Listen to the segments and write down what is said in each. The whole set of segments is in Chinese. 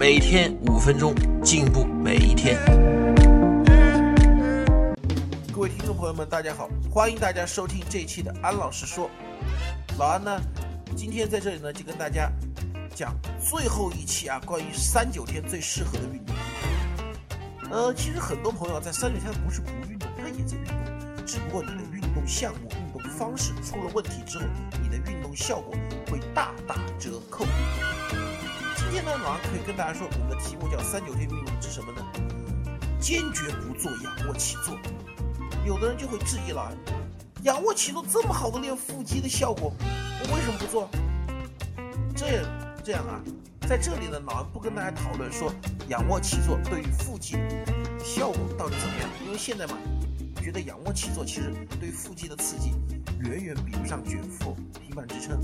每天五分钟，进步每一天。各位听众朋友们，大家好，欢迎大家收听这一期的安老师说。老安呢，今天在这里呢，就跟大家讲最后一期啊，关于三九天最适合的运动。呃，其实很多朋友在三九天不是不运动，他也在运动，只不过你的运动项目、运动方式出了问题之后，你的运动效果会大打折扣。今天呢，老安可以跟大家说，我们的题目叫三九天运动之什么呢？坚决不做仰卧起坐。有的人就会质疑老安，仰卧起坐这么好的练腹肌的效果，我为什么不做？这这样啊，在这里呢，老安不跟大家讨论说仰卧起坐对于腹肌效果到底怎么样，因为现在嘛，觉得仰卧起坐其实对腹肌的刺激远远比不上卷腹、平板支撑。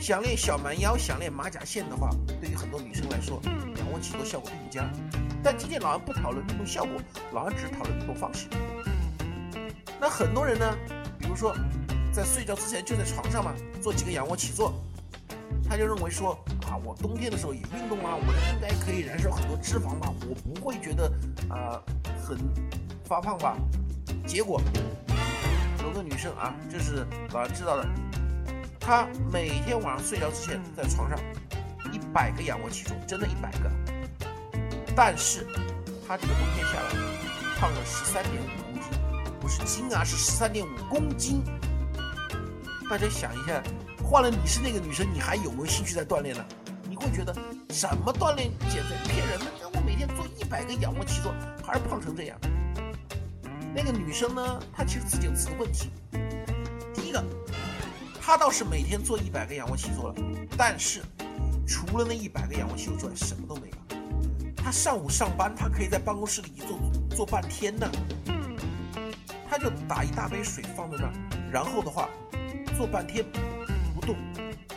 想练小蛮腰、想练马甲线的话，对于很多女生来说，仰卧起坐效果并不佳。但今天老安不讨论运动效果，老安只讨论运动方式。那很多人呢，比如说在睡觉之前就在床上嘛，做几个仰卧起坐，他就认为说啊，我冬天的时候也运动啊，我应该可以燃烧很多脂肪吧，我不会觉得啊很发胖吧。结果有个女生啊，这是老安知道的，她每天晚上睡觉之前在床上一百个仰卧起坐，真的一百个，但是她这个冬天下来胖了十三点五公斤。不是斤啊，是十三点五公斤。大家想一下，换了你是那个女生，你还有没有兴趣在锻炼呢？你会觉得什么锻炼减肥骗人的？我每天做一百个仰卧起坐，还是胖成这样。那个女生呢，她其实自己有自己的问题。他，倒是每天做一百个仰卧起坐了，但是除了那一百个仰卧起坐之外，什么都没了。他上午上班，他可以在办公室里一坐坐半天呢。他就打一大杯水放在那儿，然后的话，坐半天不动，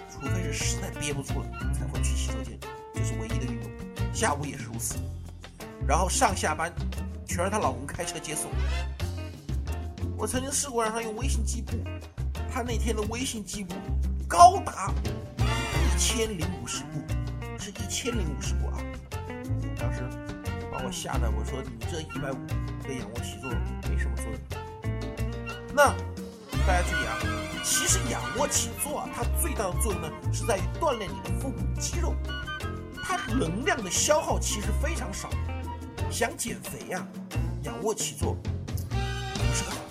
除非是实在憋不住了，才会去洗手间，这是唯一的运动。下午也是如此，然后上下班全是她老公开车接送。我曾经试过让她用微信计步，他那天的微信记录高达一千零五十步，是一千零五十步啊！当时把我吓得，我说你这一百五个仰卧起坐没什么作用。那大家注意啊，其实仰卧起坐啊，它最大的作用呢，是在于锻炼你的腹部肌肉，它能量的消耗其实非常少。想减肥呀，仰卧起坐不是个好。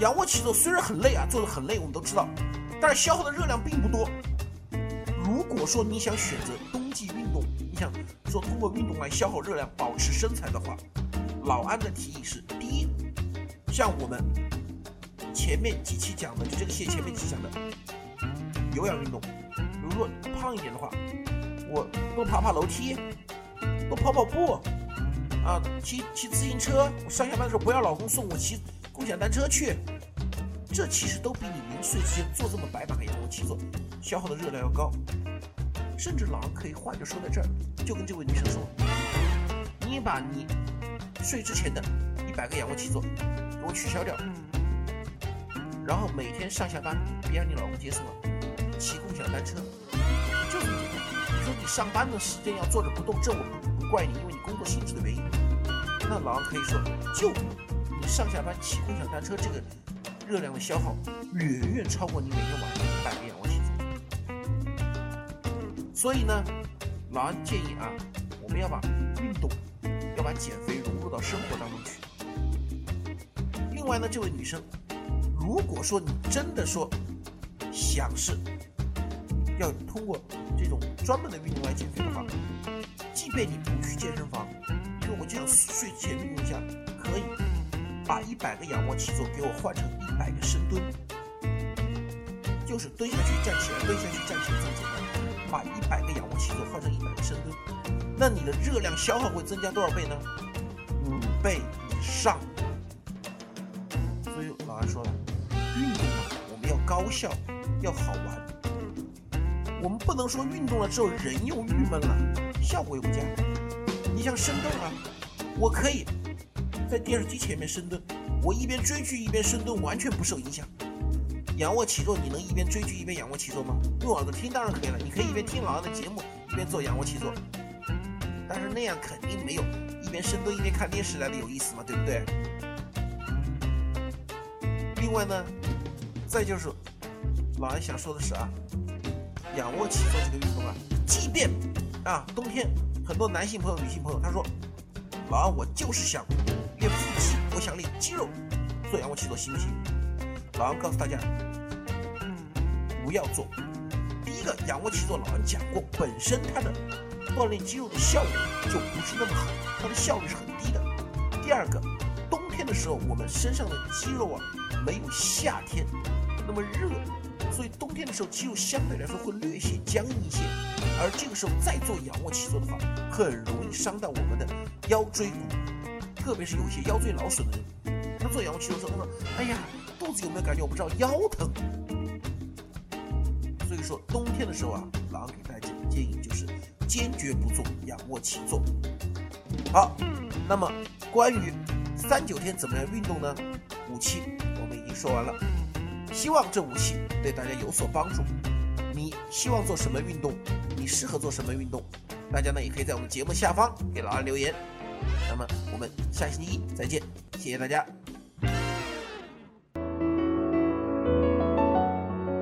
仰卧起坐虽然很累啊，做的很累，我们都知道，但是消耗的热量并不多。如果说你想选择冬季运动，你想说通过运动来消耗热量、保持身材的话，老安的提议是：第一。像我们前面几期讲的，就这个系列前面几期讲的有氧运动，比如说胖一点的话，我多爬爬楼梯，多跑跑步，啊，骑骑自行车。我上下班的时候不要老公送我骑共享单车去，这其实都比你临睡之前做这么百把个仰卧起坐消耗的热量要高。甚至老人可以换着说在这儿，就跟这位女生说，你把你睡之前的一百个仰卧起坐。给我取消掉，然后每天上下班别让你老公接送了，骑共享单车，就这么简单。你说你上班的时间要坐着不动，这我不不怪你，因为你工作性质的原因。那老王可以说，就上下班骑共享单车这个热量的消耗，远远超过你每天晚上一百个仰卧起坐。所以呢，老安建议啊，我们要把运动，要把减肥融入到生活当中去。另外呢，这位女生，如果说你真的说想是要通过这种专门的运动来减肥的话，即便你不去健身房，因为我就想睡前运动一下，可以把一百个仰卧起坐给我换成一百个深蹲，就是蹲下去站起来，蹲下去站起来这么简单。把一百个仰卧起坐换成一百个深蹲，那你的热量消耗会增加多少倍呢？五倍以上。所以老安说了，运动嘛，我们要高效，要好玩。我们不能说运动了之后人又郁闷了，效果又不佳。你像深蹲啊，我可以在电视机前面深蹲，我一边追剧一边深蹲，完全不受影响。仰卧起坐，你能一边追剧一边仰卧起坐吗？用耳朵听当然可以了，你可以一边听老二的节目一边做仰卧起坐，但是那样肯定没有一边深蹲一边看电视来的有意思嘛，对不对？另外呢，再就是老二想说的是啊。仰卧起坐这个运动啊，即便啊冬天很多男性朋友、女性朋友，他说：“老安，我就是想练腹肌，我想练肌肉，做仰卧起坐行不行？”老杨告诉大家，不要做。第一个，仰卧起坐，老杨讲过，本身它的锻炼肌肉的效果就不是那么好，它的效率是很低的。第二个，冬天的时候，我们身上的肌肉啊，没有夏天那么热。所以冬天的时候，肌肉相对来说会略显僵硬一些，而这个时候再做仰卧起坐的话，很容易伤到我们的腰椎骨，特别是有一些腰椎劳损的人，他做仰卧起坐的时候，他说：“哎呀，肚子有没有感觉？我不知道，腰疼。”所以说冬天的时候啊，老给大家建议就是坚决不做仰卧起坐。好，那么关于三九天怎么样运动呢？五期我们已经说完了。希望这五期对大家有所帮助。你希望做什么运动？你适合做什么运动？大家呢也可以在我们节目下方给老安留言。那么我们下星期一再见，谢谢大家。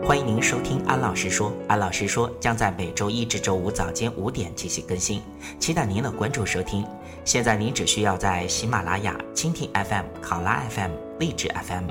欢迎您收听安老师说，安老师说将在每周一至周五早间五点进行更新，期待您的关注收听。现在您只需要在喜马拉雅、蜻蜓 FM、考拉 FM、荔枝 FM。